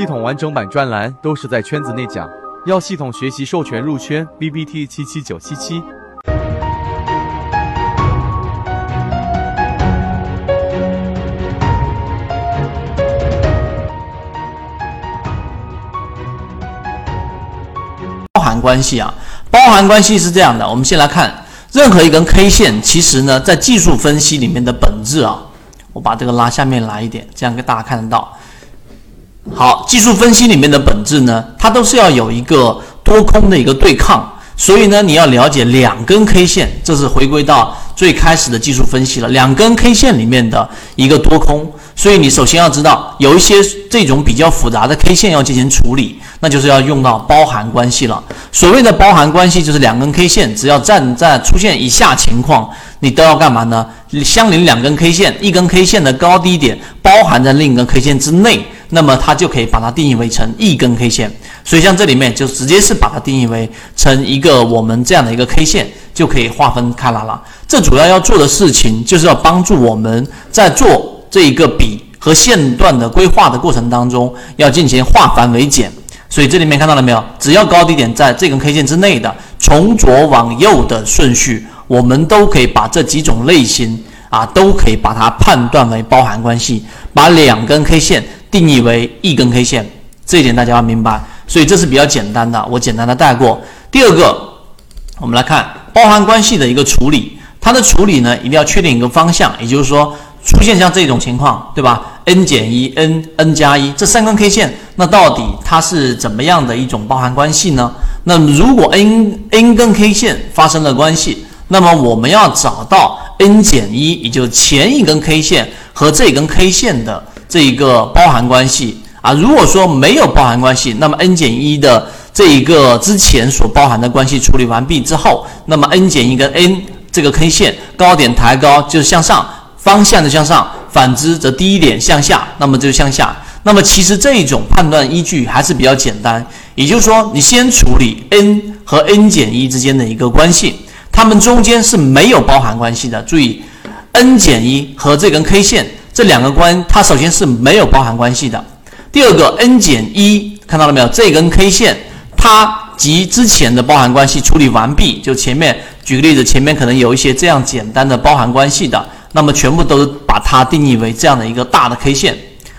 系统完整版专栏都是在圈子内讲，要系统学习授权入圈，B B T 七七九七七。包含关系啊，包含关系是这样的，我们先来看任何一根 K 线，其实呢，在技术分析里面的本质啊，我把这个拉下面来一点，这样给大家看得到。好，技术分析里面的本质呢，它都是要有一个多空的一个对抗，所以呢，你要了解两根 K 线，这是回归到最开始的技术分析了。两根 K 线里面的一个多空，所以你首先要知道，有一些这种比较复杂的 K 线要进行处理，那就是要用到包含关系了。所谓的包含关系，就是两根 K 线只要站在出现以下情况，你都要干嘛呢？相邻两根 K 线，一根 K 线的高低点包含在另一根 K 线之内。那么它就可以把它定义为成一根 K 线，所以像这里面就直接是把它定义为成一个我们这样的一个 K 线，就可以划分开来了。这主要要做的事情就是要帮助我们在做这一个笔和线段的规划的过程当中，要进行化繁为简。所以这里面看到了没有？只要高低点在这根 K 线之内的，从左往右的顺序，我们都可以把这几种类型啊，都可以把它判断为包含关系，把两根 K 线。定义为一根 K 线，这一点大家要明白，所以这是比较简单的，我简单的带过。第二个，我们来看包含关系的一个处理，它的处理呢，一定要确定一个方向，也就是说，出现像这种情况，对吧？n 减一，n，n 加一，这三根 K 线，那到底它是怎么样的一种包含关系呢？那如果 n，n 根 K 线发生了关系，那么我们要找到 n 减一，也就是前一根 K 线和这根 K 线的。这一个包含关系啊，如果说没有包含关系，那么 n 减一的这一个之前所包含的关系处理完毕之后，那么 n 减一跟 n 这个 K 线高点抬高就是向上，方向的向上，反之则低一点向下，那么就向下。那么其实这一种判断依据还是比较简单，也就是说你先处理 n 和 n 减一之间的一个关系，它们中间是没有包含关系的。注意，n 减一和这根 K 线。这两个关，它首先是没有包含关系的。第二个，n 减一，看到了没有？这根 K 线，它及之前的包含关系处理完毕。就前面举个例子，前面可能有一些这样简单的包含关系的，那么全部都把它定义为这样的一个大的 K 线。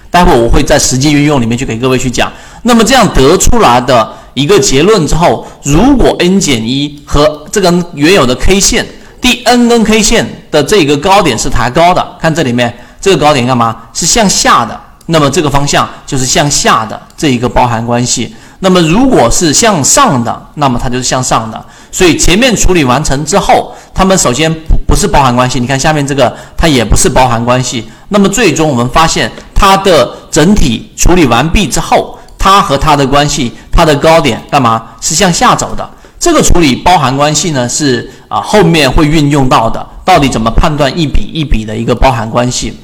待会我会在实际运用里面去给各位去讲。那么这样得出来的一个结论之后，如果 n 减一和这根原有的 K 线第 n 根 K 线的这个高点是抬高的，看这里面。这个高点干嘛？是向下的，那么这个方向就是向下的这一个包含关系。那么如果是向上的，那么它就是向上的。所以前面处理完成之后，它们首先不不是包含关系。你看下面这个，它也不是包含关系。那么最终我们发现，它的整体处理完毕之后，它和它的关系，它的高点干嘛？是向下走的。这个处理包含关系呢，是啊后面会运用到的。到底怎么判断一笔一笔的一个包含关系？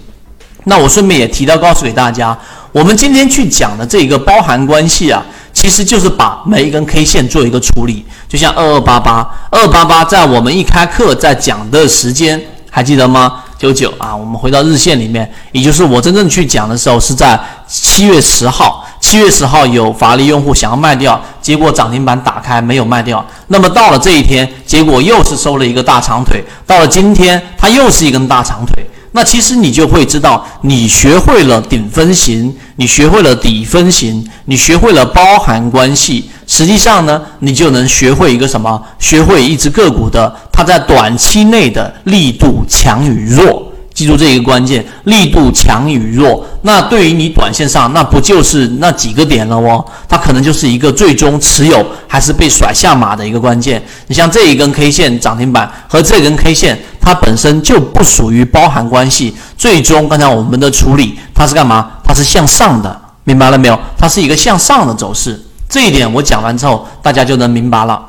那我顺便也提到告诉给大家，我们今天去讲的这个包含关系啊，其实就是把每一根 K 线做一个处理。就像二二八八，二八八在我们一开课在讲的时间还记得吗？九九啊，我们回到日线里面，也就是我真正去讲的时候是在七月十号。七月十号有法力用户想要卖掉，结果涨停板打开没有卖掉。那么到了这一天，结果又是收了一个大长腿。到了今天，它又是一根大长腿。那其实你就会知道，你学会了顶分型，你学会了底分型，你学会了包含关系，实际上呢，你就能学会一个什么？学会一只个股的它在短期内的力度强与弱。记住这一个关键，力度强与弱，那对于你短线上，那不就是那几个点了哦？它可能就是一个最终持有还是被甩下马的一个关键。你像这一根 K 线涨停板和这根 K 线，它本身就不属于包含关系。最终刚才我们的处理，它是干嘛？它是向上的，明白了没有？它是一个向上的走势。这一点我讲完之后，大家就能明白了。